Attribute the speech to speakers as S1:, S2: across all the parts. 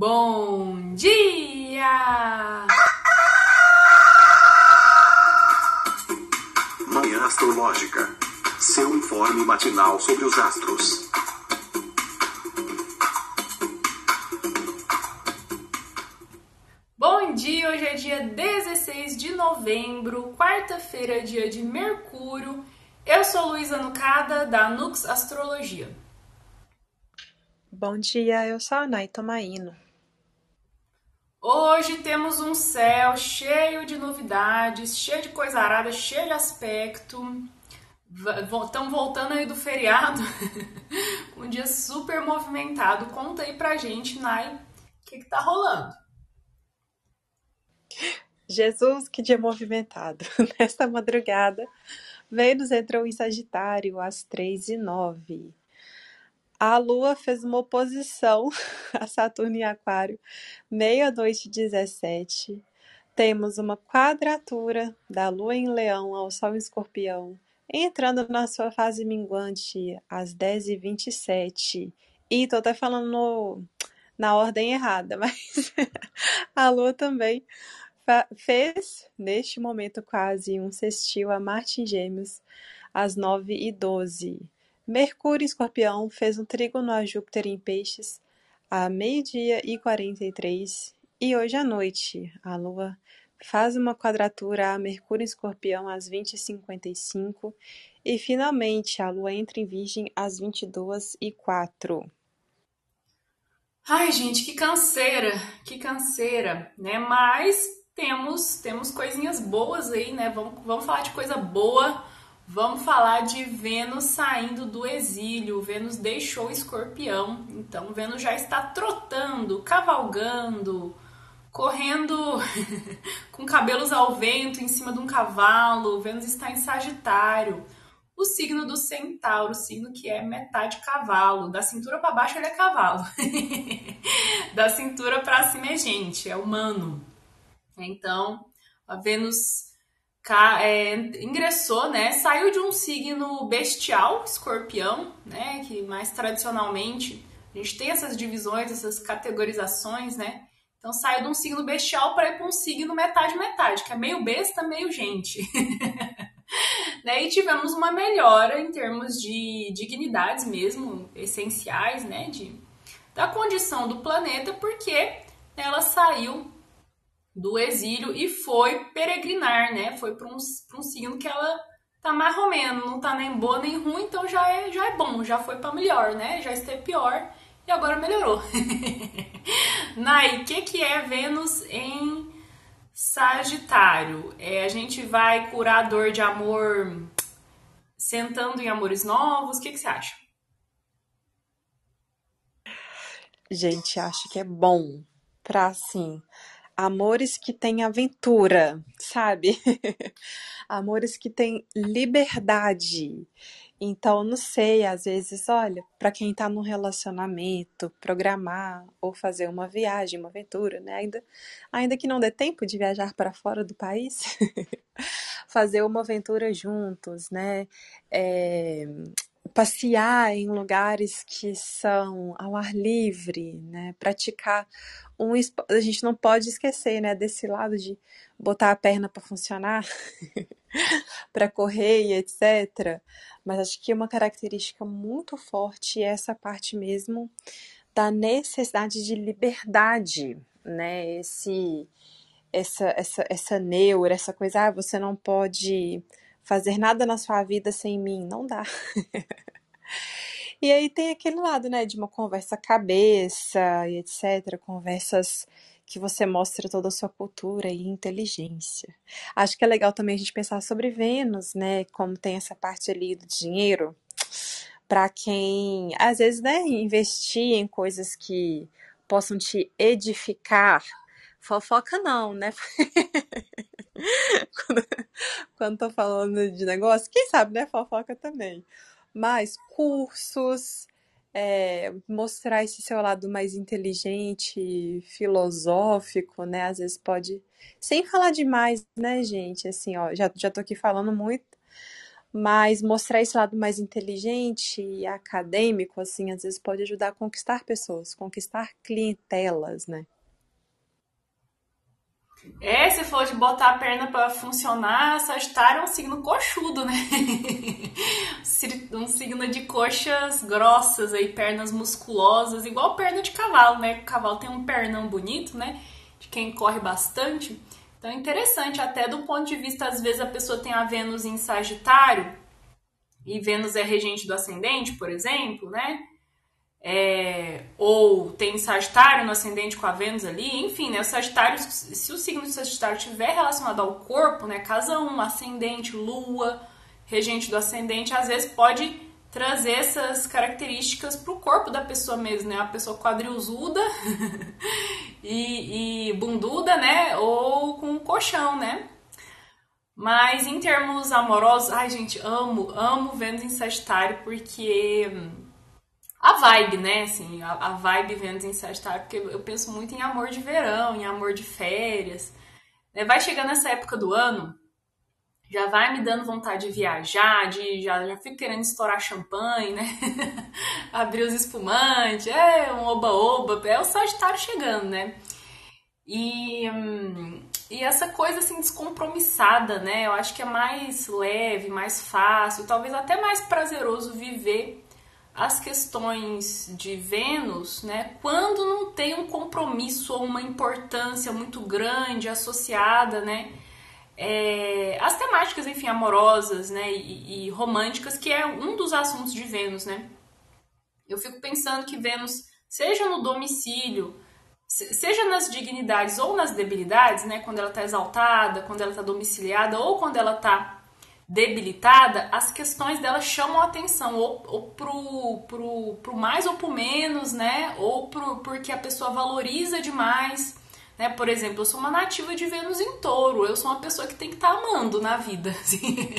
S1: Bom dia!
S2: Manhã Astrológica. Seu informe matinal sobre os astros.
S1: Bom dia! Hoje é dia 16 de novembro, quarta-feira, dia de Mercúrio. Eu sou Luísa Nucada, da Nux Astrologia.
S3: Bom dia, eu sou a Nay Tomaino.
S1: Hoje temos um céu cheio de novidades, cheio de coisa arada, cheio de aspecto. Estão voltando aí do feriado, um dia super movimentado. Conta aí pra gente, Nay, o que, que tá rolando?
S3: Jesus, que dia movimentado! Nesta madrugada, Vênus entrou em Sagitário às 3 e 9 a Lua fez uma oposição a Saturno em Aquário, meia-noite 17. Temos uma quadratura da Lua em Leão ao Sol em Escorpião, entrando na sua fase minguante às 10h27. E tô até falando no, na ordem errada, mas a Lua também fez, neste momento, quase um sextil a Marte em Gêmeos às 9h12. Mercúrio Escorpião fez um trígono a Júpiter em Peixes a meio-dia e 43 e hoje à noite a Lua faz uma quadratura a Mercúrio Escorpião às 20h55 e finalmente a Lua entra em Virgem às 22 e 04
S1: Ai, gente, que canseira, que canseira, né? Mas temos temos coisinhas boas aí, né? Vamos, vamos falar de coisa boa Vamos falar de Vênus saindo do exílio. Vênus deixou Escorpião, então Vênus já está trotando, cavalgando, correndo com cabelos ao vento em cima de um cavalo. Vênus está em Sagitário, o signo do Centauro, o signo que é metade cavalo. Da cintura para baixo ele é cavalo, da cintura para cima é gente, é humano. Então, a Vênus é, ingressou, né? Saiu de um signo bestial, escorpião, né? Que mais tradicionalmente a gente tem essas divisões, essas categorizações, né? Então saiu de um signo bestial para ir para um signo metade-metade, que é meio besta, meio gente. né? E tivemos uma melhora em termos de dignidades mesmo, essenciais, né? De, da condição do planeta, porque ela saiu do exílio e foi peregrinar, né? Foi para um, um signo que ela tá mais ou menos, não tá nem boa nem ruim, então já é, já é bom, já foi para melhor, né? Já esteve pior e agora melhorou. Nai, o que, que é Vênus em Sagitário? É, a gente vai curar a dor de amor sentando em amores novos? O que, que você acha?
S3: Gente, acho que é bom para assim amores que têm aventura, sabe? amores que têm liberdade. Então, não sei, às vezes, olha, para quem tá num relacionamento, programar ou fazer uma viagem, uma aventura, né? Ainda, ainda que não dê tempo de viajar para fora do país, fazer uma aventura juntos, né? É, passear em lugares que são ao ar livre, né? Praticar um a gente não pode esquecer, né, desse lado de botar a perna para funcionar, para correr e etc. Mas acho que uma característica muito forte é essa parte mesmo da necessidade de liberdade, né? Esse essa essa essa neura, essa coisa, ah, você não pode fazer nada na sua vida sem mim, não dá. e aí tem aquele lado, né, de uma conversa cabeça e etc, conversas que você mostra toda a sua cultura e inteligência. Acho que é legal também a gente pensar sobre Vênus, né, como tem essa parte ali do dinheiro, para quem às vezes, né, investir em coisas que possam te edificar. Fofoca não, né? quando, quando tô falando de negócio, quem sabe, né? Fofoca também. Mas cursos, é, mostrar esse seu lado mais inteligente, filosófico, né? Às vezes pode. Sem falar demais, né, gente? Assim, ó, já, já tô aqui falando muito, Mas mostrar esse lado mais inteligente e acadêmico, assim, às vezes pode ajudar a conquistar pessoas, conquistar clientelas, né?
S1: É, se for de botar a perna para funcionar, Sagitário é um signo coxudo, né? um signo de coxas grossas aí, pernas musculosas, igual perna de cavalo, né? O cavalo tem um pernão bonito, né? De quem corre bastante. Então é interessante, até do ponto de vista, às vezes a pessoa tem a Vênus em Sagitário e Vênus é regente do ascendente, por exemplo, né? É, ou tem Sagitário no ascendente com a Vênus ali, enfim, né? O Sagitário, se o signo de Sagitário estiver relacionado ao corpo, né? Casa 1, ascendente, lua, regente do ascendente, às vezes pode trazer essas características para o corpo da pessoa mesmo, né? A pessoa quadrilzuda e, e bunduda, né? Ou com colchão, né? Mas em termos amorosos, ai gente, amo, amo Vênus em Sagitário porque a vibe, né? Assim, a, a vibe Vênus em Sagitário, porque eu penso muito em amor de verão, em amor de férias. Né? Vai chegando essa época do ano, já vai me dando vontade de viajar, de já, já fico querendo estourar champanhe, né? Abrir os espumantes, é um oba-oba, é o Sagitário chegando, né? E, e essa coisa assim descompromissada, né? Eu acho que é mais leve, mais fácil, talvez até mais prazeroso viver as questões de Vênus, né, quando não tem um compromisso ou uma importância muito grande associada, né, é, as temáticas, enfim, amorosas, né, e, e, românticas, que é um dos assuntos de Vênus, né. Eu fico pensando que Vênus, seja no domicílio, seja nas dignidades ou nas debilidades, né, quando ela está exaltada, quando ela está domiciliada ou quando ela está debilitada, as questões dela chamam a atenção, ou, ou pro, pro, pro mais ou pro menos, né? Ou pro, porque a pessoa valoriza demais. Né? Por exemplo, eu sou uma nativa de Vênus em touro, eu sou uma pessoa que tem que estar tá amando na vida. Assim,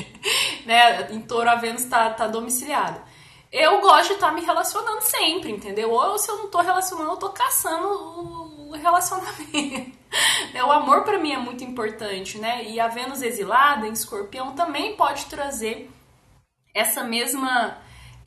S1: né? Em touro a Vênus está tá domiciliada. Eu gosto de estar tá me relacionando sempre, entendeu? Ou se eu não estou relacionando, eu estou caçando o relacionamento. o amor para mim é muito importante, né? E a Vênus exilada em Escorpião também pode trazer essa mesma,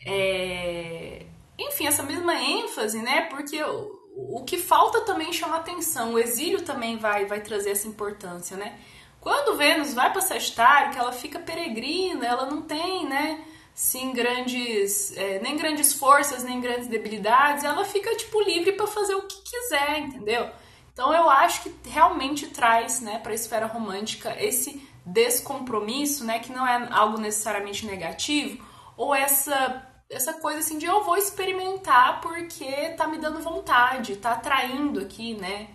S1: é... enfim, essa mesma ênfase, né? Porque o, o que falta também chama atenção. O exílio também vai vai trazer essa importância, né? Quando Vênus vai para Sagitário, que ela fica peregrina, ela não tem, né? Sim, grandes, é, nem grandes forças, nem grandes debilidades, ela fica tipo livre para fazer o que quiser, entendeu? Então eu acho que realmente traz, né, para a esfera romântica esse descompromisso, né, que não é algo necessariamente negativo, ou essa essa coisa assim de eu vou experimentar porque tá me dando vontade, tá atraindo aqui, né?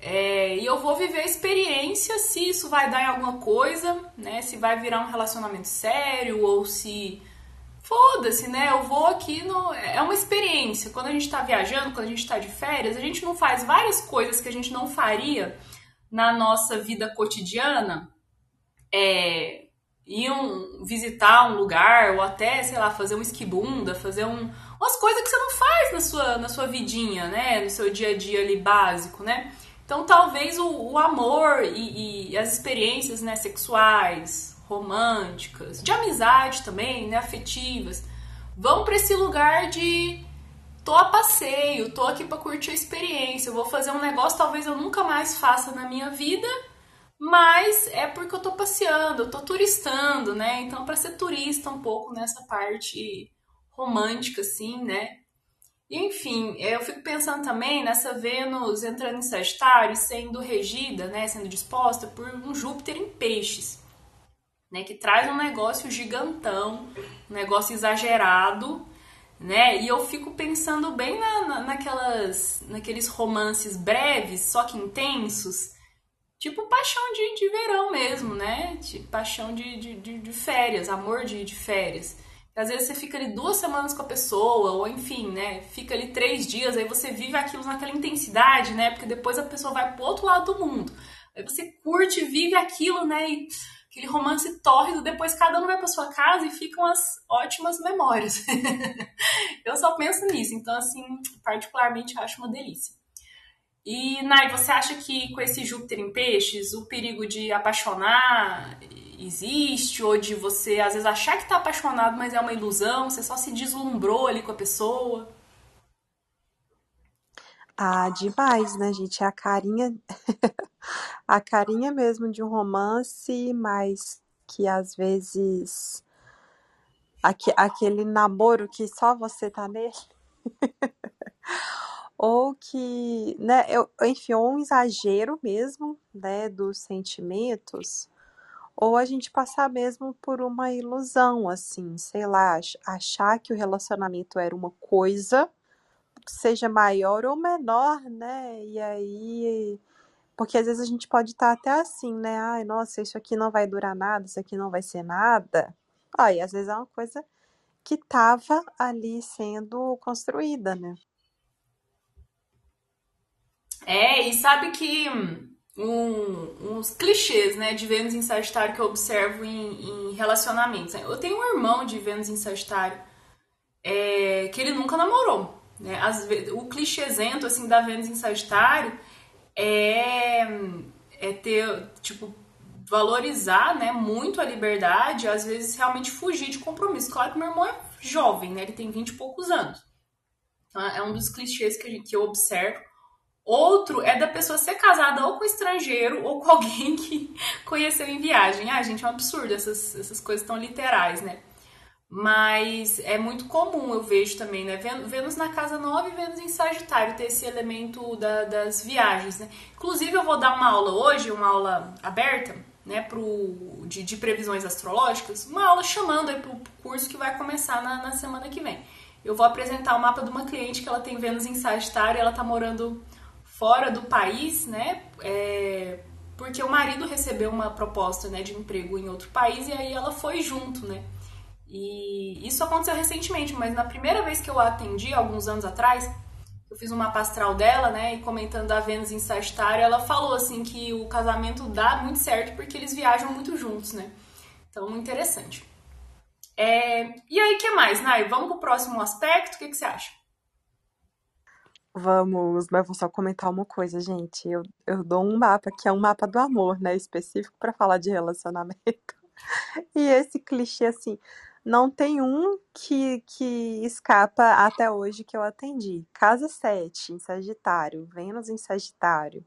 S1: É, e eu vou viver a experiência se isso vai dar em alguma coisa, né? Se vai virar um relacionamento sério ou se foda-se, né? Eu vou aqui no. É uma experiência. Quando a gente tá viajando, quando a gente tá de férias, a gente não faz várias coisas que a gente não faria na nossa vida cotidiana. É. Um, visitar um lugar, ou até, sei lá, fazer um esquibunda, fazer um, umas coisas que você não faz na sua, na sua vidinha, né? No seu dia a dia ali básico, né? Então talvez o, o amor e, e, as experiências né, sexuais, românticas, de amizade também, né, afetivas, vão para esse lugar de tô a passeio, tô aqui para curtir a experiência, eu vou fazer um negócio talvez eu nunca mais faça na minha vida, mas é porque eu tô passeando, eu tô turistando, né? Então para ser turista um pouco nessa parte romântica assim, né? Enfim, eu fico pensando também nessa Vênus entrando em Sagitário e sendo regida, né, sendo disposta por um Júpiter em Peixes né? Que traz um negócio gigantão, um negócio exagerado, né? E eu fico pensando bem na, na, naquelas, naqueles romances breves, só que intensos, tipo paixão de, de verão mesmo, né? Tipo, paixão de, de, de, férias, amor de, de férias. Às vezes você fica ali duas semanas com a pessoa, ou enfim, né? Fica ali três dias, aí você vive aquilo naquela intensidade, né? Porque depois a pessoa vai pro outro lado do mundo. Aí você curte, vive aquilo, né? E aquele romance tórrido, depois cada um vai para sua casa e ficam as ótimas memórias. eu só penso nisso, então assim, particularmente acho uma delícia. E Nai, você acha que com esse Júpiter em peixes, o perigo de apaixonar existe, ou de você às vezes achar que tá apaixonado, mas é uma ilusão, você só se deslumbrou ali com a pessoa.
S3: Ah, demais, né, gente? É a carinha, a carinha mesmo de um romance, mas que às vezes aque- aquele namoro que só você tá nele, ou que, né, eu, enfim, ou um exagero mesmo, né, dos sentimentos, ou a gente passar mesmo por uma ilusão, assim, sei lá, ach- achar que o relacionamento era uma coisa seja maior ou menor, né? E aí, porque às vezes a gente pode estar até assim, né? Ai, nossa, isso aqui não vai durar nada, isso aqui não vai ser nada. Aí, às vezes é uma coisa que estava ali sendo construída, né?
S1: É, e sabe que um, uns clichês, né, de Vênus em Sagitário que eu observo em, em relacionamentos. Eu tenho um irmão de Vênus em Sagitário é, que ele nunca namorou. Né? Vezes, o clichêzento assim, da Vênus em Sagitário é, é ter, tipo, valorizar né, muito a liberdade, às vezes realmente fugir de compromisso. Claro que meu irmão é jovem, né? Ele tem 20 e poucos anos. Então, é um dos clichês que, que eu observo. Outro é da pessoa ser casada ou com estrangeiro ou com alguém que conheceu em viagem. Ah, gente, é um absurdo essas, essas coisas tão literais, né? Mas é muito comum, eu vejo também, né? Vênus na casa 9 e Vênus em Sagitário ter esse elemento da, das viagens, né? Inclusive, eu vou dar uma aula hoje, uma aula aberta, né, pro, de, de previsões astrológicas, uma aula chamando aí pro curso que vai começar na, na semana que vem. Eu vou apresentar o mapa de uma cliente que ela tem Vênus em Sagitário, ela tá morando fora do país, né? É, porque o marido recebeu uma proposta né, de emprego em outro país e aí ela foi junto, né? E isso aconteceu recentemente, mas na primeira vez que eu a atendi, alguns anos atrás, eu fiz uma pastral dela, né, e comentando a Vênus em Sagitário, ela falou assim que o casamento dá muito certo porque eles viajam muito juntos, né? Então, interessante. É... E aí, que mais, Nai? Vamos pro próximo aspecto? O que, que você acha?
S3: Vamos, mas vou só comentar uma coisa, gente. Eu, eu dou um mapa que é um mapa do amor, né? Específico para falar de relacionamento. E esse clichê, assim, não tem um que, que escapa até hoje que eu atendi. Casa 7, em Sagitário, Vênus em Sagitário.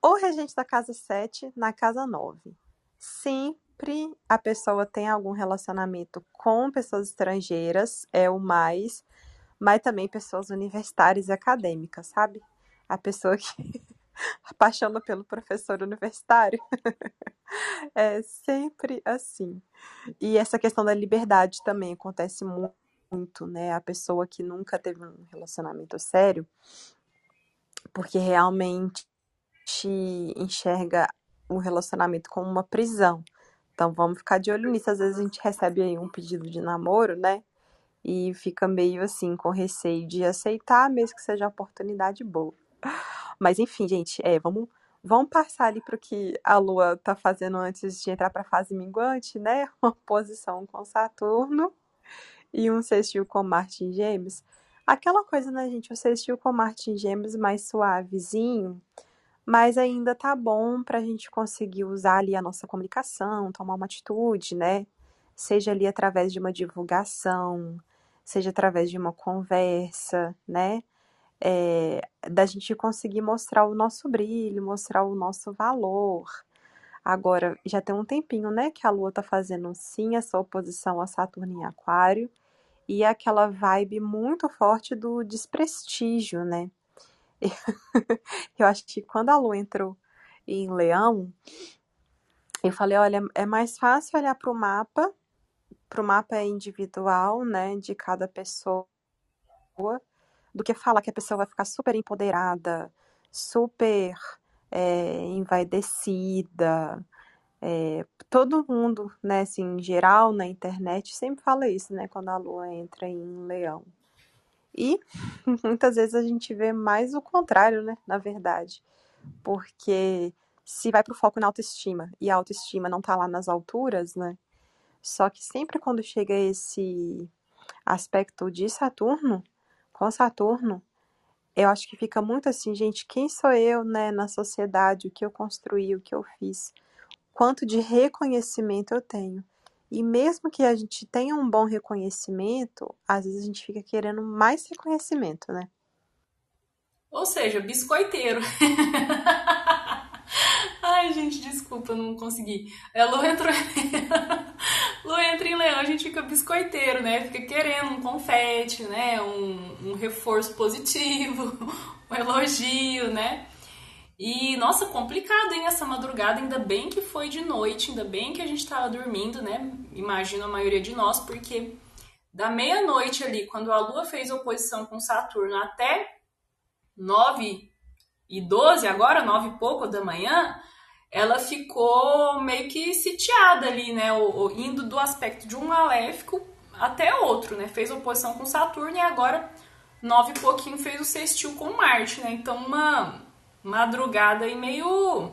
S3: Ou regente da casa 7 na casa 9. Sempre a pessoa tem algum relacionamento com pessoas estrangeiras, é o mais, mas também pessoas universitárias e acadêmicas, sabe? A pessoa que apaixona pelo professor universitário. é sempre assim. E essa questão da liberdade também acontece muito, né? A pessoa que nunca teve um relacionamento sério, porque realmente enxerga o relacionamento como uma prisão. Então vamos ficar de olho nisso. Às vezes a gente recebe aí um pedido de namoro, né? E fica meio assim, com receio de aceitar, mesmo que seja oportunidade boa. Mas enfim, gente, é, vamos, vamos passar ali para o que a Lua está fazendo antes de entrar para a fase minguante, né? Uma posição com Saturno e um sextil com Marte em Gêmeos. Aquela coisa, né, gente? O sextil com Marte em Gêmeos mais suavezinho, mas ainda tá bom para a gente conseguir usar ali a nossa comunicação, tomar uma atitude, né? Seja ali através de uma divulgação, seja através de uma conversa, né? É, da gente conseguir mostrar o nosso brilho, mostrar o nosso valor. Agora, já tem um tempinho, né, que a Lua tá fazendo sim essa oposição a Saturno em Aquário e aquela vibe muito forte do desprestígio, né? Eu acho que quando a Lua entrou em Leão, eu falei, olha, é mais fácil olhar para o mapa, para o mapa individual, né, de cada pessoa, do que falar que a pessoa vai ficar super empoderada, super é, envaidecida. É, todo mundo, né, assim, em geral, na internet, sempre fala isso, né, quando a lua entra em leão. E muitas vezes a gente vê mais o contrário, né, na verdade. Porque se vai pro foco na autoestima e a autoestima não tá lá nas alturas, né? Só que sempre quando chega esse aspecto de Saturno, com Saturno, eu acho que fica muito assim, gente, quem sou eu, né, na sociedade, o que eu construí, o que eu fiz, quanto de reconhecimento eu tenho. E mesmo que a gente tenha um bom reconhecimento, às vezes a gente fica querendo mais reconhecimento, né?
S1: Ou seja, biscoiteiro. Ai, gente, desculpa, não consegui. É, Lu entrou. Lu entra em leão, a gente fica biscoiteiro, né? Fica querendo um confete, né? Um, um reforço positivo, um elogio, né? E, nossa, complicado, hein, essa madrugada. Ainda bem que foi de noite, ainda bem que a gente tava dormindo, né? Imagino a maioria de nós, porque da meia-noite ali, quando a Lua fez oposição com Saturno, até 9 e 12, agora 9 e pouco da manhã, ela ficou meio que sitiada ali, né? O, o, indo do aspecto de um maléfico até outro, né? Fez oposição com Saturno e agora, nove e pouquinho, fez o sextil com Marte, né? Então, uma madrugada aí meio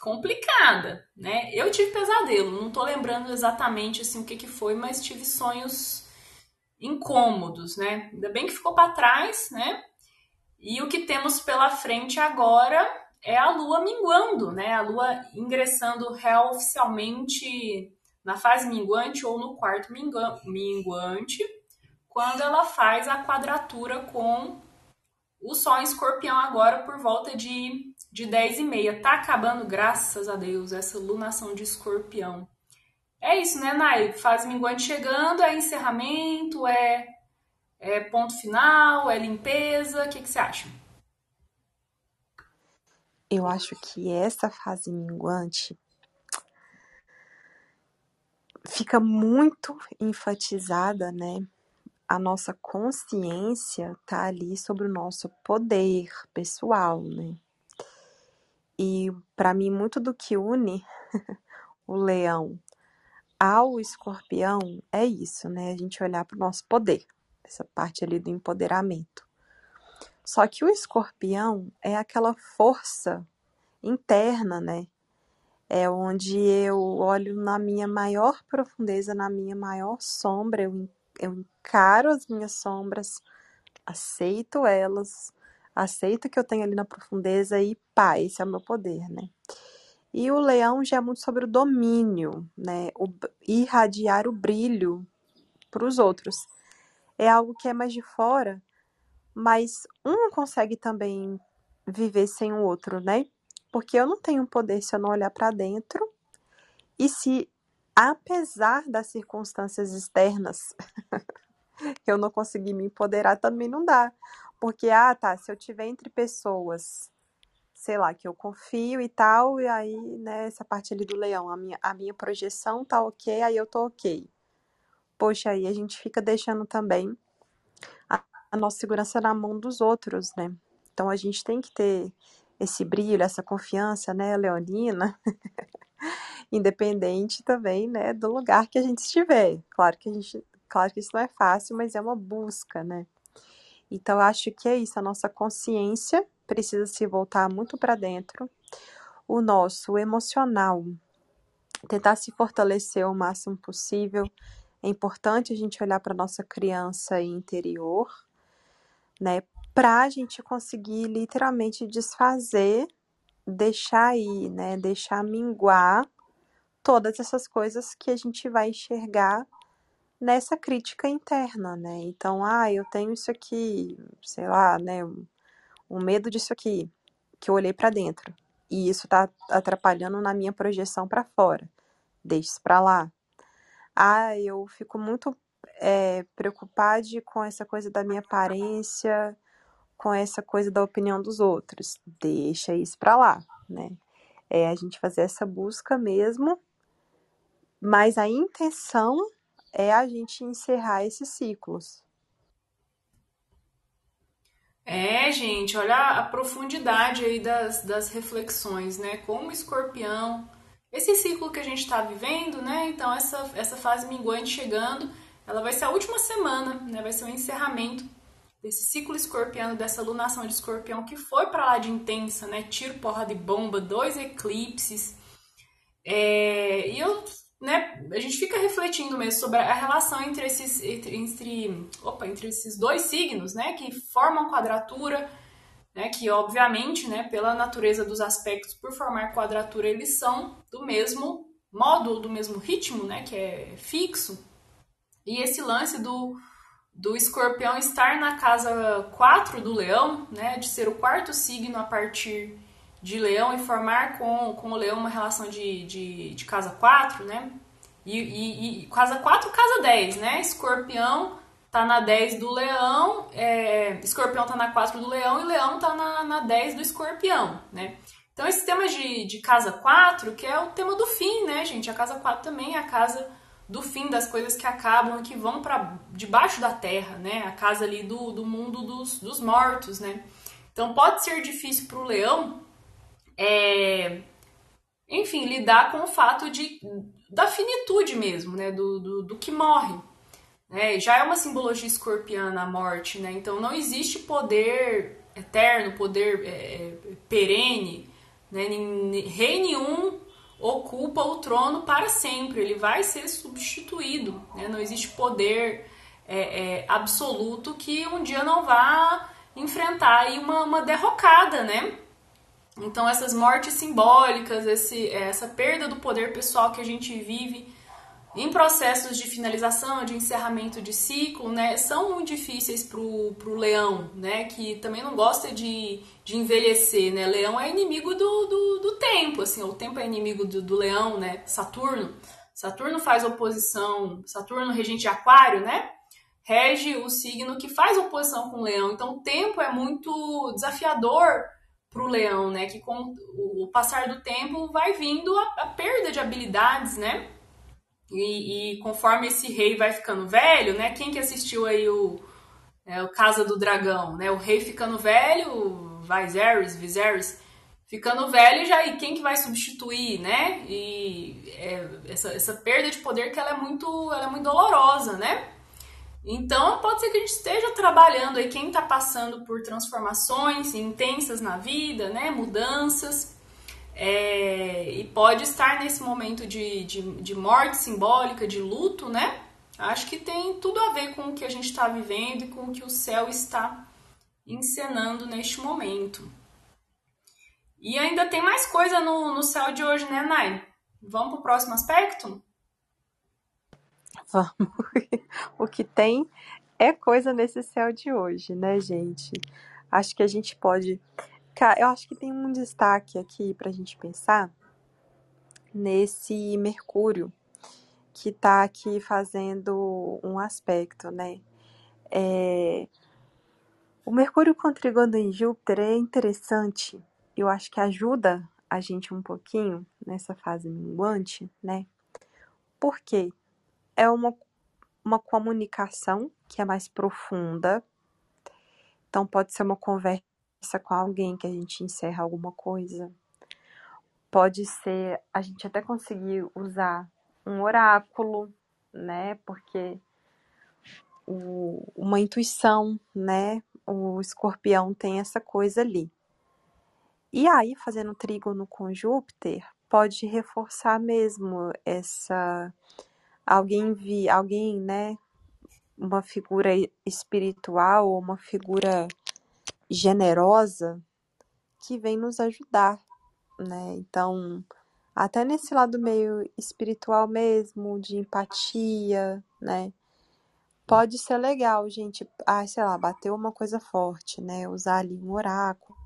S1: complicada, né? Eu tive pesadelo, não tô lembrando exatamente assim o que que foi, mas tive sonhos incômodos, né? Ainda bem que ficou para trás, né? E o que temos pela frente agora é a Lua minguando, né? A Lua ingressando real oficialmente na fase minguante ou no quarto minguante, quando ela faz a quadratura com o Sol em Escorpião agora por volta de, de 10 e meia. Tá acabando, graças a Deus, essa lunação de Escorpião. É isso, né, Nai? Fase minguante chegando, é encerramento, é, é ponto final, é limpeza. O que, que você acha?
S3: Eu acho que essa fase minguante fica muito enfatizada, né? A nossa consciência tá ali sobre o nosso poder pessoal, né? E para mim muito do que une o leão ao escorpião é isso, né? A gente olhar para o nosso poder, essa parte ali do empoderamento. Só que o escorpião é aquela força interna, né? É onde eu olho na minha maior profundeza, na minha maior sombra, eu, eu encaro as minhas sombras, aceito elas, aceito que eu tenho ali na profundeza e pá, esse é o meu poder, né? E o leão já é muito sobre o domínio, né? O, irradiar o brilho para os outros. É algo que é mais de fora, mas um consegue também viver sem o outro, né? Porque eu não tenho poder se eu não olhar para dentro e se, apesar das circunstâncias externas, eu não conseguir me empoderar, também não dá. Porque, ah, tá, se eu tiver entre pessoas, sei lá, que eu confio e tal, e aí, né, essa parte ali do leão, a minha, a minha projeção tá ok, aí eu tô ok. Poxa, aí a gente fica deixando também a, nossa segurança na mão dos outros, né? Então a gente tem que ter esse brilho, essa confiança, né, leonina, independente também, né, do lugar que a gente estiver. Claro que a gente, claro que isso não é fácil, mas é uma busca, né? Então acho que é isso, a nossa consciência precisa se voltar muito para dentro, o nosso emocional tentar se fortalecer o máximo possível. É importante a gente olhar para nossa criança interior, né, para a gente conseguir literalmente desfazer, deixar aí, né? Deixar minguar todas essas coisas que a gente vai enxergar nessa crítica interna, né? Então, ah, eu tenho isso aqui, sei lá, né? Um medo disso aqui, que eu olhei para dentro. E isso tá atrapalhando na minha projeção para fora. Deixe isso para lá. Ah, eu fico muito é, preocupada com essa coisa da minha aparência, com essa coisa da opinião dos outros. Deixa isso para lá, né? É a gente fazer essa busca mesmo, mas a intenção é a gente encerrar esses ciclos.
S1: É, gente, olha a profundidade aí das, das reflexões, né? Como escorpião, esse ciclo que a gente está vivendo, né? Então, essa, essa fase minguante chegando, ela vai ser a última semana, né? Vai ser o encerramento desse ciclo escorpiano, dessa lunação de escorpião que foi para lá de intensa, né? Tiro, porra de bomba, dois eclipses. É, e eu, né, a gente fica refletindo mesmo sobre a relação entre esses, entre, entre, opa, entre esses dois signos, né? Que formam quadratura né, que obviamente, né, pela natureza dos aspectos, por formar quadratura, eles são do mesmo modo, do mesmo ritmo, né, que é fixo. E esse lance do, do escorpião estar na casa 4 do leão, né, de ser o quarto signo a partir de leão e formar com, com o leão uma relação de, de, de casa 4, né, e, e, e casa 4, casa 10, né, escorpião tá na 10 do leão, é, escorpião tá na 4 do leão e leão tá na, na 10 do escorpião, né? Então, esse tema de, de casa 4, que é o tema do fim, né, gente? A casa 4 também é a casa do fim das coisas que acabam e que vão para debaixo da terra, né? A casa ali do, do mundo dos, dos mortos, né? Então, pode ser difícil para o leão, é, enfim, lidar com o fato de, da finitude mesmo, né? Do, do, do que morre, né? Já é uma simbologia escorpiana a morte, né? Então não existe poder eterno, poder é, é perene, né? Rei nenhum ocupa o trono para sempre, ele vai ser substituído, né? Não existe poder é, é, absoluto que um dia não vá enfrentar uma, uma derrocada, né? Então essas mortes simbólicas, esse, essa perda do poder pessoal que a gente vive em processos de finalização, de encerramento de ciclo, né, são muito difíceis para o leão, né, que também não gosta de, de envelhecer, né, leão é inimigo do, do, do tempo, assim, o tempo é inimigo do, do, leão, né, Saturno, Saturno faz oposição, Saturno regente aquário, né, rege o signo que faz oposição com o leão, então o tempo é muito desafiador para o leão, né, que com o passar do tempo vai vindo a, a perda de habilidades, né, e, e, conforme esse rei vai ficando velho, né? Quem que assistiu aí o, é, o Casa do Dragão, né? O rei ficando velho, Viserys, Viserys ficando velho já e quem que vai substituir, né? E é, essa, essa perda de poder que ela é muito, ela é muito dolorosa, né? Então pode ser que a gente esteja trabalhando aí quem está passando por transformações intensas na vida, né? Mudanças é, e pode estar nesse momento de, de, de, morte simbólica, de luto, né? Acho que tem tudo a ver com o que a gente está vivendo e com o que o céu está encenando neste momento. E ainda tem mais coisa no, no céu de hoje, né, Nai? Vamos para o próximo aspecto?
S3: Vamos. o que tem é coisa nesse céu de hoje, né, gente? Acho que a gente pode eu acho que tem um destaque aqui pra gente pensar nesse Mercúrio que tá aqui fazendo um aspecto, né? É... O Mercúrio contrigando em Júpiter é interessante. Eu acho que ajuda a gente um pouquinho nessa fase minguante, né? Porque é uma, uma comunicação que é mais profunda. Então, pode ser uma conversa com alguém que a gente encerra alguma coisa. Pode ser a gente até conseguir usar um oráculo, né? Porque o, uma intuição, né? O escorpião tem essa coisa ali. E aí, fazendo trígono com Júpiter, pode reforçar mesmo essa. Alguém vi, alguém, né? Uma figura espiritual ou uma figura generosa que vem nos ajudar, né? Então, até nesse lado meio espiritual mesmo, de empatia, né? Pode ser legal, gente. Ah, sei lá, bateu uma coisa forte, né? Usar ali um oráculo.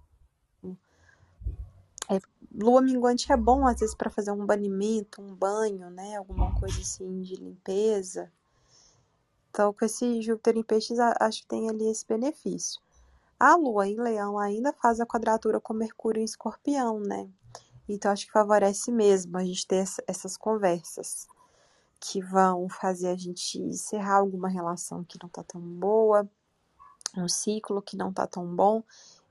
S3: É, lua minguante é bom, às vezes, para fazer um banimento, um banho, né? Alguma coisa assim de limpeza. Então, com esse Júpiter em peixes, acho que tem ali esse benefício. A Lua em Leão ainda faz a quadratura com Mercúrio em Escorpião, né? Então acho que favorece mesmo a gente ter essas conversas que vão fazer a gente encerrar alguma relação que não tá tão boa, um ciclo que não tá tão bom.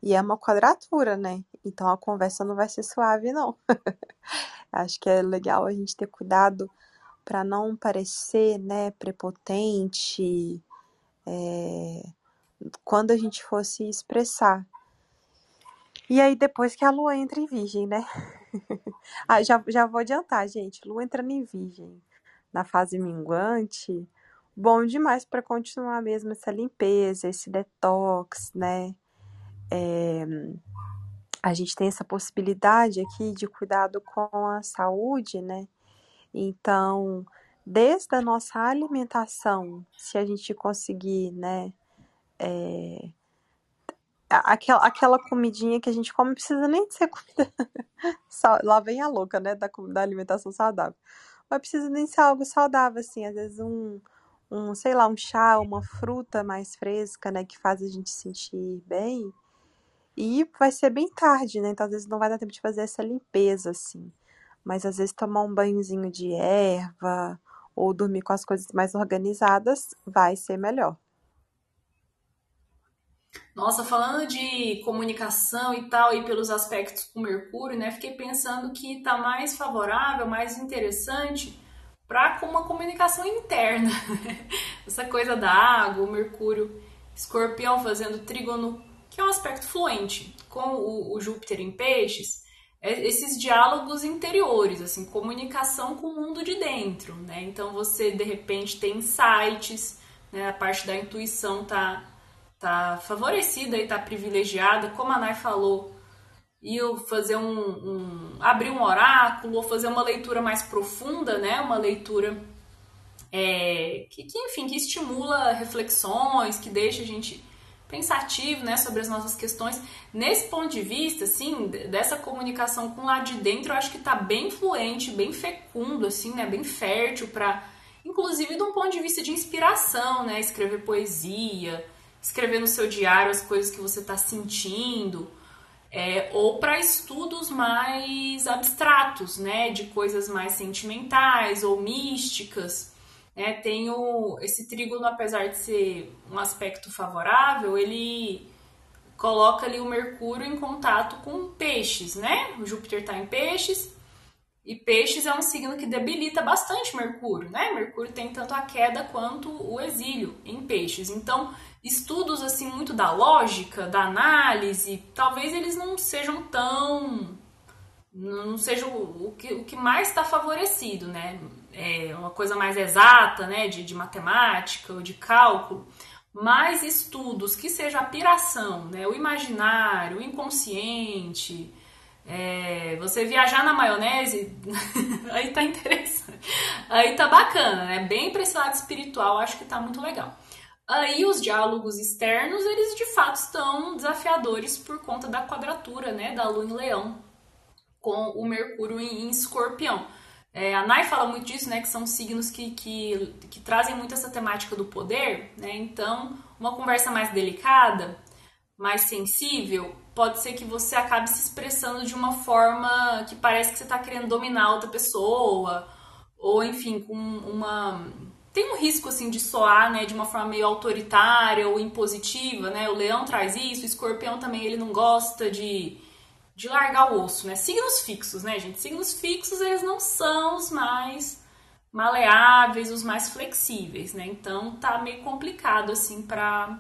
S3: E é uma quadratura, né? Então a conversa não vai ser suave, não. acho que é legal a gente ter cuidado para não parecer, né, prepotente, é, quando a gente fosse expressar. E aí, depois que a lua entra em virgem, né? ah, já, já vou adiantar, gente. Lua entrando em virgem na fase minguante, bom demais para continuar mesmo essa limpeza, esse detox, né? é, a gente tem essa possibilidade aqui de cuidado com a saúde, né? Então, desde a nossa alimentação, se a gente conseguir, né, é, aquela, aquela comidinha que a gente come precisa nem ser comida. Lá vem a louca, né, da, da alimentação saudável. Mas precisa nem ser algo saudável, assim, às vezes um, um, sei lá, um chá, uma fruta mais fresca, né, que faz a gente sentir bem. E vai ser bem tarde, né? Então às vezes não vai dar tempo de fazer essa limpeza, assim. Mas às vezes tomar um banhozinho de erva ou dormir com as coisas mais organizadas vai ser melhor.
S1: Nossa, falando de comunicação e tal, e pelos aspectos com Mercúrio, né? Fiquei pensando que tá mais favorável, mais interessante para uma comunicação interna. Essa coisa da água, o Mercúrio, Escorpião fazendo trígono, que é um aspecto fluente, com o, o Júpiter em Peixes, é esses diálogos interiores, assim, comunicação com o mundo de dentro, né? Então você de repente tem insights, né? A parte da intuição tá tá favorecida e tá privilegiada, como a Nai falou, e eu fazer um, um, abrir um oráculo ou fazer uma leitura mais profunda, né? Uma leitura é, que, que, enfim, que estimula reflexões, que deixa a gente pensativo, né, sobre as nossas questões. Nesse ponto de vista, assim, dessa comunicação com lá de dentro, eu acho que tá bem fluente, bem fecundo, assim, né, bem fértil para, inclusive, de um ponto de vista de inspiração, né, escrever poesia, escrever no seu diário as coisas que você está sentindo é, ou para estudos mais abstratos, né, de coisas mais sentimentais ou místicas. Né? Tem o, esse trígono, apesar de ser um aspecto favorável, ele coloca ali o Mercúrio em contato com peixes, né? O Júpiter está em peixes e peixes é um signo que debilita bastante Mercúrio, né? Mercúrio tem tanto a queda quanto o exílio em peixes. Então, estudos assim muito da lógica, da análise, talvez eles não sejam tão não seja o, que, o que mais está favorecido, né? É uma coisa mais exata, né? De, de matemática ou de cálculo, mais estudos que seja a piração, né? O imaginário, o inconsciente, é, você viajar na maionese, aí tá interessante, aí tá bacana, né? Bem para esse lado espiritual, acho que tá muito legal. Aí os diálogos externos, eles de fato estão desafiadores por conta da quadratura, né, da Lua em Leão com o Mercúrio em, em Escorpião. É, a Nai fala muito disso, né, que são signos que, que, que trazem muito essa temática do poder, né? Então, uma conversa mais delicada, mais sensível, pode ser que você acabe se expressando de uma forma que parece que você está querendo dominar outra pessoa, ou enfim, com uma tem um risco assim de soar, né, de uma forma meio autoritária ou impositiva, né? O leão traz isso, o escorpião também ele não gosta de, de largar o osso, né? Signos fixos, né, gente? Signos fixos eles não são os mais maleáveis, os mais flexíveis, né? Então tá meio complicado assim para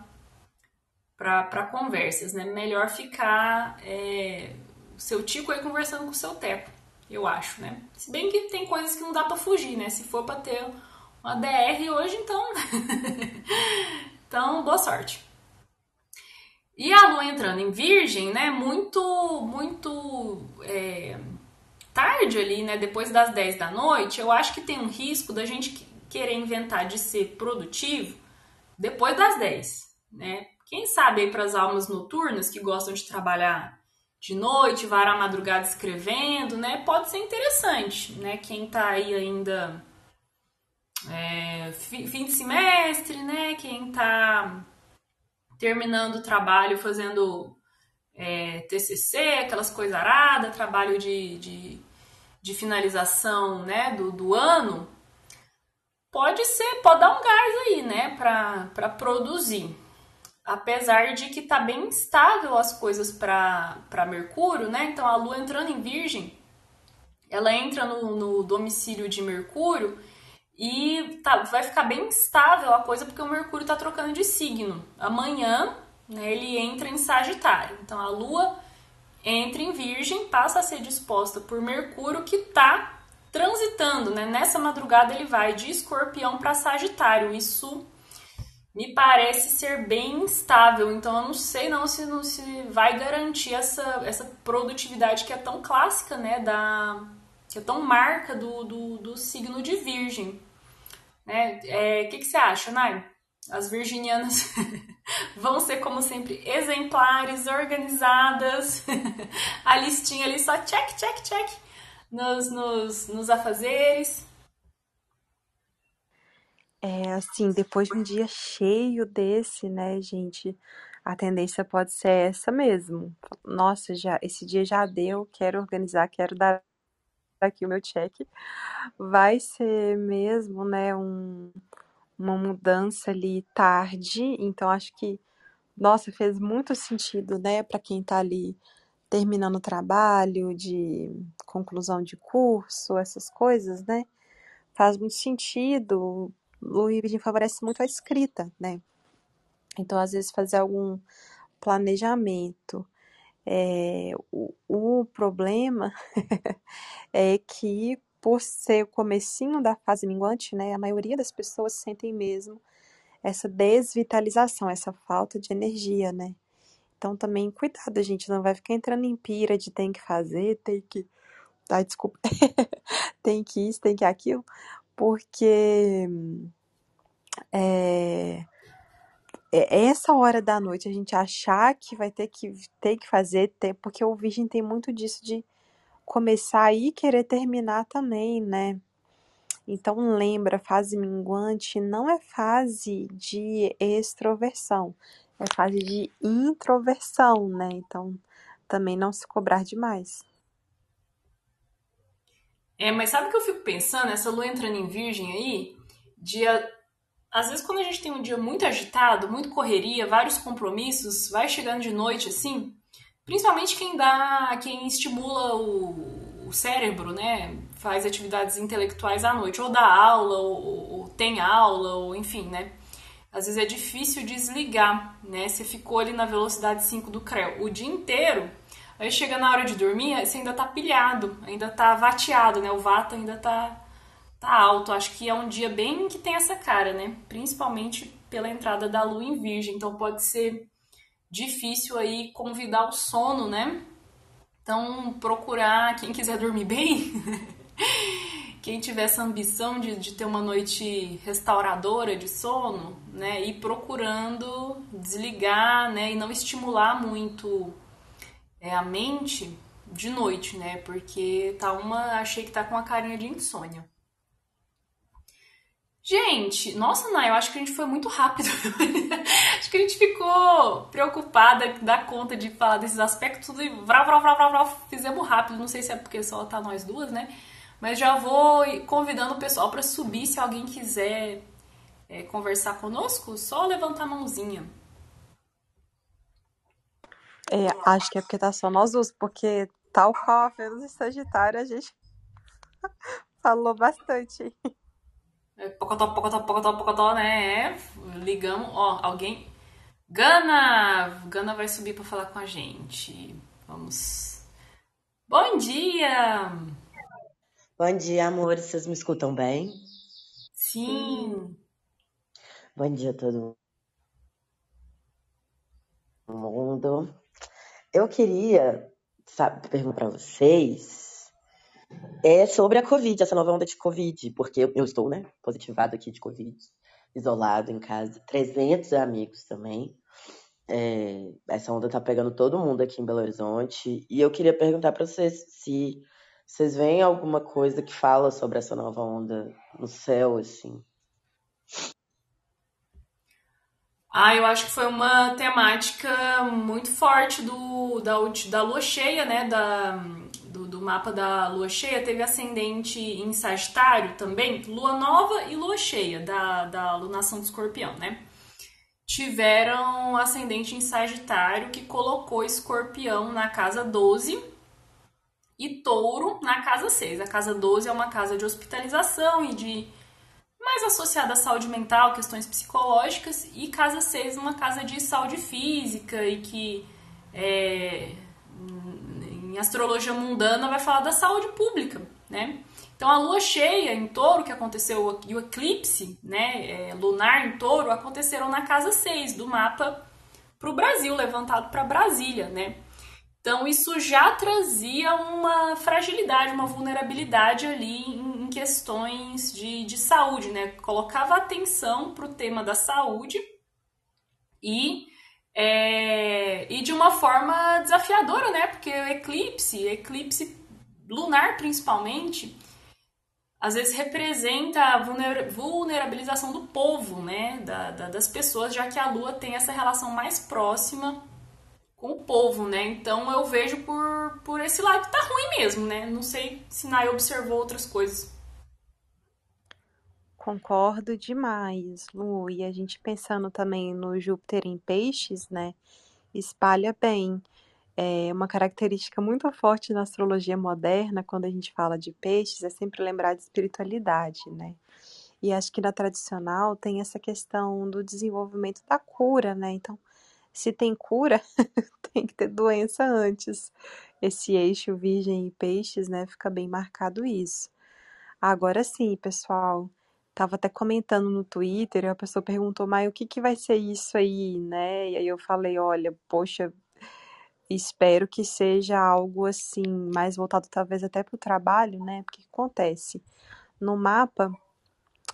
S1: para conversas, né? Melhor ficar é, seu tico aí conversando com o seu teco, eu acho, né? Se bem que tem coisas que não dá para fugir, né? Se for para ter uma DR hoje, então. então, boa sorte. E a lua entrando em Virgem, né? Muito, muito é, tarde ali, né? Depois das 10 da noite, eu acho que tem um risco da gente querer inventar de ser produtivo depois das 10, né? Quem sabe aí para as almas noturnas que gostam de trabalhar de noite, varar a madrugada escrevendo, né? Pode ser interessante, né? Quem tá aí ainda é, fim de semestre, né? Quem tá terminando o trabalho, fazendo é, TCC, aquelas coisas aradas, trabalho de, de, de, finalização, né? Do, do ano, pode ser, pode dar um gás aí, né? Para produzir. Apesar de que tá bem instável as coisas para Mercúrio, né? Então a Lua entrando em Virgem, ela entra no, no domicílio de Mercúrio e tá, vai ficar bem estável a coisa porque o Mercúrio está trocando de signo. Amanhã né, ele entra em Sagitário. Então a Lua entra em Virgem, passa a ser disposta por Mercúrio que está transitando. Né? Nessa madrugada ele vai de Escorpião para Sagitário. Isso me parece ser bem instável. Então eu não sei não se, não se vai garantir essa, essa produtividade que é tão clássica, né? Da, que é tão marca do, do, do signo de Virgem. Né? É, o que, que você acha, Nai? As virginianas vão ser, como sempre, exemplares, organizadas. A listinha ali só check, check, check nos, nos, nos afazeres.
S3: É assim, depois de um dia cheio desse, né, gente, a tendência pode ser essa mesmo. Nossa, já esse dia já deu, quero organizar, quero dar aqui o meu check. Vai ser mesmo, né, um, uma mudança ali tarde, então acho que, nossa, fez muito sentido, né, para quem tá ali terminando o trabalho, de conclusão de curso, essas coisas, né? Faz muito sentido o Virgem favorece muito a escrita, né? Então, às vezes, fazer algum planejamento. É, o, o problema é que, por ser o comecinho da fase minguante, né, a maioria das pessoas sentem mesmo essa desvitalização, essa falta de energia, né? Então, também, cuidado, gente não vai ficar entrando em pira de tem que fazer, tem que. Ai, desculpa. tem que isso, tem que aquilo, porque é, é essa hora da noite a gente achar que vai ter que ter que fazer, ter, porque o virgem tem muito disso de começar e querer terminar também, né? Então lembra, fase minguante não é fase de extroversão, é fase de introversão, né? Então também não se cobrar demais.
S1: É, mas sabe o que eu fico pensando? Essa lua entrando em virgem aí, dia às vezes, quando a gente tem um dia muito agitado, muito correria, vários compromissos, vai chegando de noite assim, principalmente quem dá, quem estimula o, o cérebro, né? Faz atividades intelectuais à noite, ou dá aula, ou, ou tem aula, ou enfim, né? Às vezes é difícil desligar, né? Você ficou ali na velocidade 5 do CREO o dia inteiro, aí chega na hora de dormir, você ainda tá pilhado, ainda tá vateado, né? O vato ainda tá tá alto. Acho que é um dia bem que tem essa cara, né? Principalmente pela entrada da lua em virgem. Então pode ser difícil aí convidar o sono, né? Então procurar quem quiser dormir bem. quem tiver essa ambição de, de ter uma noite restauradora de sono, né, e procurando desligar, né, e não estimular muito é, a mente de noite, né, porque tá uma, achei que tá com a carinha de insônia. Gente, nossa, Nai, eu acho que a gente foi muito rápido. acho que a gente ficou preocupada, dar conta de falar desses aspectos, tudo e vrá, vrá, vrá, vrá, vrá, fizemos rápido. Não sei se é porque só tá nós duas, né? Mas já vou convidando o pessoal para subir. Se alguém quiser é, conversar conosco, só levantar a mãozinha.
S3: É, acho que é porque tá só nós duas, porque tal qual a Vênus e Sagitário, a gente falou bastante.
S1: É, pocotó, pocotó, pocotó, pocotó, né? É, ligamos, ó, alguém. Gana! Gana vai subir para falar com a gente. Vamos. Bom dia!
S4: Bom dia, amor. Vocês me escutam bem?
S1: Sim.
S4: Bom dia a todo mundo. Eu queria sabe, perguntar para vocês é sobre a Covid, essa nova onda de Covid, porque eu estou, né, positivado aqui de Covid, isolado em casa, 300 amigos também. É, essa onda tá pegando todo mundo aqui em Belo Horizonte. E eu queria perguntar para vocês se vocês veem alguma coisa que fala sobre essa nova onda no céu, assim.
S1: Ah, eu acho que foi uma temática muito forte do, da, da lua cheia, né? Da, mapa da lua cheia, teve ascendente em Sagitário também, lua nova e lua cheia da, da lunação do escorpião, né? Tiveram ascendente em Sagitário que colocou escorpião na casa 12 e touro na casa 6. A casa 12 é uma casa de hospitalização e de mais associada à saúde mental, questões psicológicas, e casa 6 uma casa de saúde física e que é, em astrologia mundana vai falar da saúde pública, né? Então a lua cheia em touro, que aconteceu, e o eclipse né, é, lunar em touro, aconteceram na casa 6 do mapa para o Brasil, levantado para Brasília, né? Então isso já trazia uma fragilidade, uma vulnerabilidade ali em, em questões de, de saúde, né? Colocava atenção para o tema da saúde e é, e de uma forma desafiadora, né? Porque o eclipse, eclipse lunar principalmente, às vezes representa a vulnerabilização do povo, né? Da, da, das pessoas, já que a Lua tem essa relação mais próxima com o povo, né? Então eu vejo por, por esse lado que tá ruim mesmo, né? Não sei se Nai observou outras coisas.
S3: Concordo demais, Lu. E a gente pensando também no Júpiter em peixes, né? Espalha bem. É uma característica muito forte na astrologia moderna, quando a gente fala de peixes, é sempre lembrar de espiritualidade, né? E acho que na tradicional tem essa questão do desenvolvimento da cura, né? Então, se tem cura, tem que ter doença antes. Esse eixo virgem e peixes, né? Fica bem marcado isso. Agora sim, pessoal, Tava até comentando no Twitter, e a pessoa perguntou, mas o que que vai ser isso aí, né? E aí eu falei, olha, poxa, espero que seja algo assim, mais voltado talvez até para o trabalho, né? Porque acontece? No mapa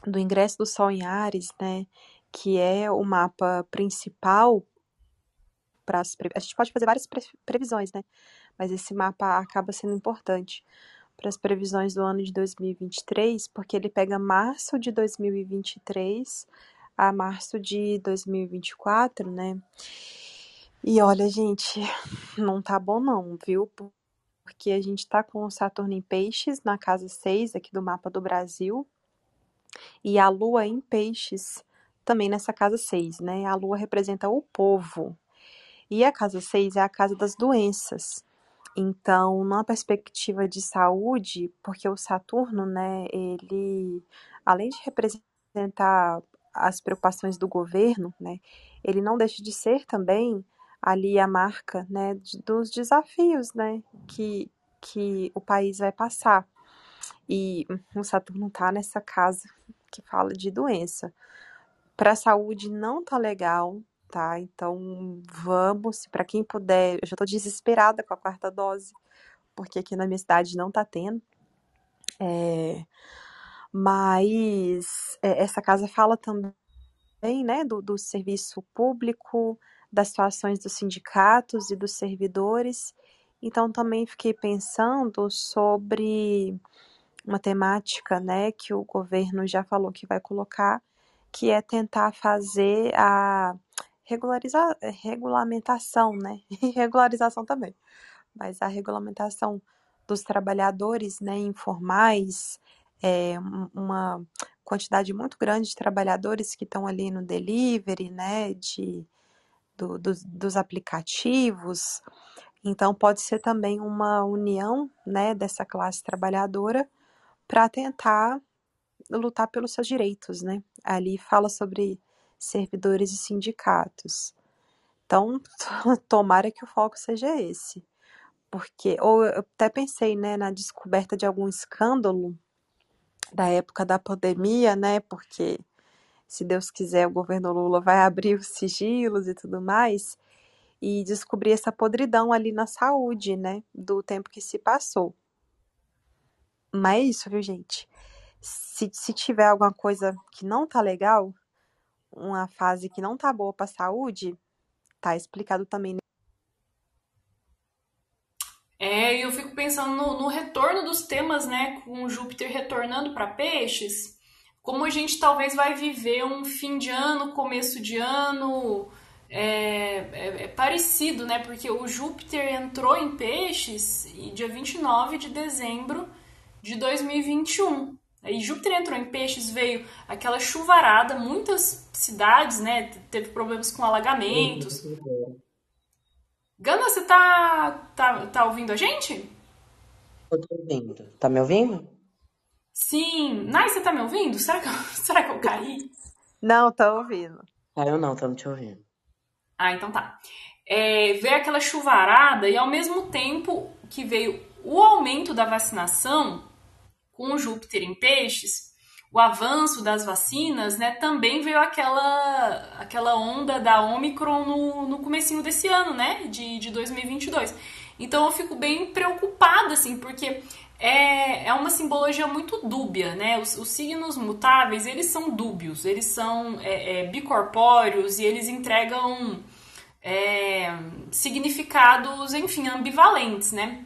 S3: do ingresso do Sol em Ares, né? Que é o mapa principal para as a gente pode fazer várias previsões, né? Mas esse mapa acaba sendo importante para as previsões do ano de 2023, porque ele pega março de 2023 a março de 2024, né? E olha, gente, não tá bom não, viu? Porque a gente tá com o Saturno em Peixes na casa 6 aqui do mapa do Brasil e a Lua em Peixes também nessa casa 6, né? A Lua representa o povo. E a casa 6 é a casa das doenças. Então, numa perspectiva de saúde, porque o Saturno, né, ele, além de representar as preocupações do governo, né, ele não deixa de ser também ali a marca, né, dos desafios, né, que, que o país vai passar. E o Saturno tá nessa casa que fala de doença. Para a saúde não tá legal, tá? Então vamos, para quem puder, eu já tô desesperada com a quarta dose, porque aqui na minha cidade não tá tendo. É, mas é, essa casa fala também, né, do, do serviço público, das situações dos sindicatos e dos servidores. Então também fiquei pensando sobre uma temática, né, que o governo já falou que vai colocar, que é tentar fazer a regulariza, regulamentação, né? E regularização também. Mas a regulamentação dos trabalhadores né, informais, é, uma quantidade muito grande de trabalhadores que estão ali no delivery, né, de, do, dos aplicativos. Então, pode ser também uma união né, dessa classe trabalhadora para tentar lutar pelos seus direitos, né? Ali fala sobre servidores e sindicatos. Então, tomara que o foco seja esse. Porque, ou eu até pensei, né, na descoberta de algum escândalo da época da pandemia, né, porque se Deus quiser, o governo Lula vai abrir os sigilos e tudo mais, e descobrir essa podridão ali na saúde, né, do tempo que se passou. Mas é isso, viu, gente? Se, se tiver alguma coisa que não tá legal, uma fase que não tá boa para a saúde, tá explicado também.
S1: É, eu fico pensando no, no retorno dos temas, né, com Júpiter retornando para peixes, como a gente talvez vai viver um fim de ano, começo de ano é, é, é parecido, né, porque o Júpiter entrou em peixes dia 29 de dezembro de 2021. Aí Júpiter entrou em peixes, veio aquela chuvarada, muitas cidades, né, teve problemas com alagamentos. Gana, você tá, tá, tá ouvindo a gente?
S4: Eu tô ouvindo. Tá me ouvindo?
S1: Sim. Nai, você tá me ouvindo? Será que eu, será que eu caí?
S3: Não, tô ouvindo.
S4: Ah, eu não, tô não te ouvindo.
S1: Ah, então tá. É, veio aquela chuvarada e ao mesmo tempo que veio o aumento da vacinação, com Júpiter em peixes, o avanço das vacinas, né, também veio aquela, aquela onda da Omicron no, no comecinho desse ano, né, de, de 2022. Então eu fico bem preocupada, assim, porque é, é uma simbologia muito dúbia, né? Os, os signos mutáveis, eles são dúbios, eles são é, é, bicorpóreos e eles entregam é, significados, enfim, ambivalentes, né?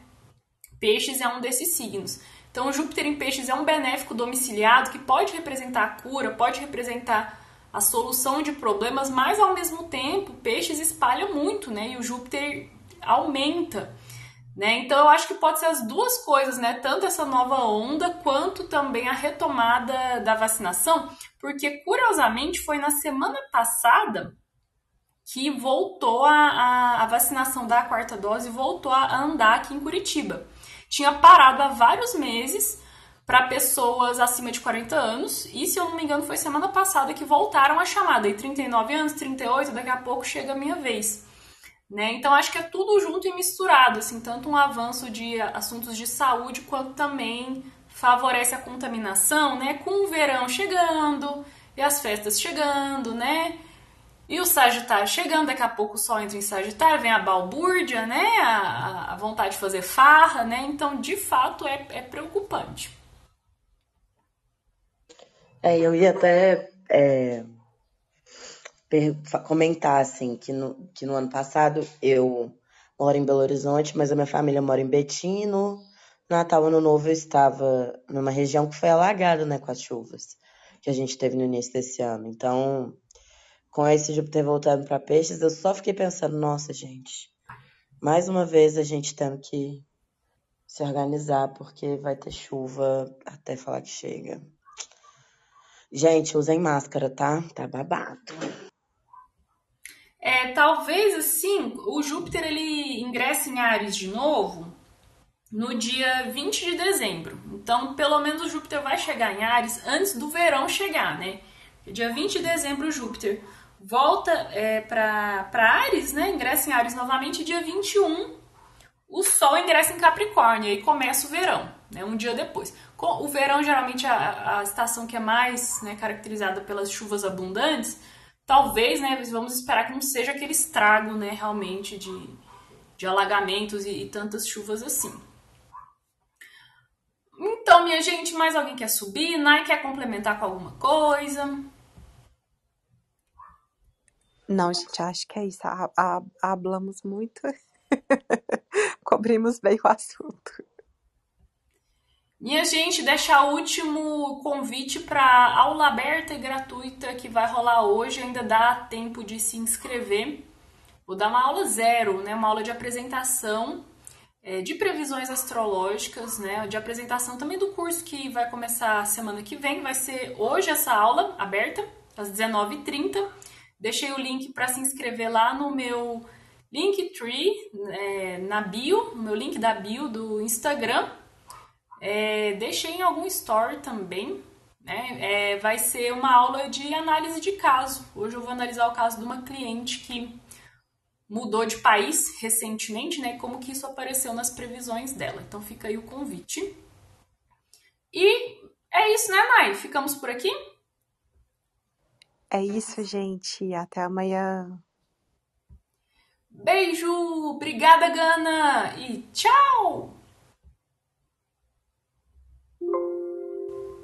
S1: Peixes é um desses signos. Então, Júpiter em Peixes é um benéfico domiciliado que pode representar a cura, pode representar a solução de problemas, mas ao mesmo tempo, Peixes espalha muito, né? E o Júpiter aumenta. Né? Então eu acho que pode ser as duas coisas, né? Tanto essa nova onda quanto também a retomada da vacinação, porque curiosamente foi na semana passada que voltou a, a, a vacinação da quarta dose voltou a andar aqui em Curitiba. Tinha parado há vários meses para pessoas acima de 40 anos, e se eu não me engano foi semana passada que voltaram a chamada, e 39 anos, 38, daqui a pouco chega a minha vez. Né? Então acho que é tudo junto e misturado, assim, tanto um avanço de assuntos de saúde quanto também favorece a contaminação, né? Com o verão chegando e as festas chegando, né? E o Sagitário chegando, daqui a pouco o Sol entra em Sagitário, vem a balbúrdia, né? A, a vontade de fazer farra, né? Então, de fato, é, é preocupante.
S4: É, eu ia até é, comentar assim que no, que no ano passado eu moro em Belo Horizonte, mas a minha família mora em Betino. Natal, Ano Novo, eu estava numa região que foi alagada, né, com as chuvas que a gente teve no início desse ano. Então, com esse Júpiter voltando para peixes, eu só fiquei pensando, nossa, gente, mais uma vez a gente tendo que se organizar porque vai ter chuva até falar que chega. Gente, usem máscara, tá? Tá babado.
S1: É, talvez assim, o Júpiter ele ingressa em Ares de novo no dia 20 de dezembro. Então, pelo menos o Júpiter vai chegar em Ares antes do verão chegar, né? Dia 20 de dezembro, Júpiter volta é, para Ares, né? Ingressa em Ares novamente. Dia 21, o Sol ingressa em Capricórnio e começa o verão, né? Um dia depois. O verão, geralmente, é a, a estação que é mais né, caracterizada pelas chuvas abundantes talvez, né, vamos esperar que não seja aquele estrago, né, realmente de, de alagamentos e, e tantas chuvas assim. Então, minha gente, mais alguém quer subir? Nai quer complementar com alguma coisa?
S3: Não, gente, acho que é isso. Hablamos muito. Cobrimos bem o assunto.
S1: Minha gente, deixar o último convite para aula aberta e gratuita que vai rolar hoje. Ainda dá tempo de se inscrever. Vou dar uma aula zero, né? Uma aula de apresentação é, de previsões astrológicas, né? De apresentação também do curso que vai começar semana que vem. Vai ser hoje essa aula aberta, às 19h30. Deixei o link para se inscrever lá no meu Linktree, é, na bio, no meu link da bio do Instagram. É, deixei em algum store também. Né? É, vai ser uma aula de análise de caso. Hoje eu vou analisar o caso de uma cliente que mudou de país recentemente, né? Como que isso apareceu nas previsões dela. Então fica aí o convite. E é isso, né, Nai? Ficamos por aqui?
S3: É isso, gente. Até amanhã.
S1: Beijo! Obrigada, Gana! E tchau!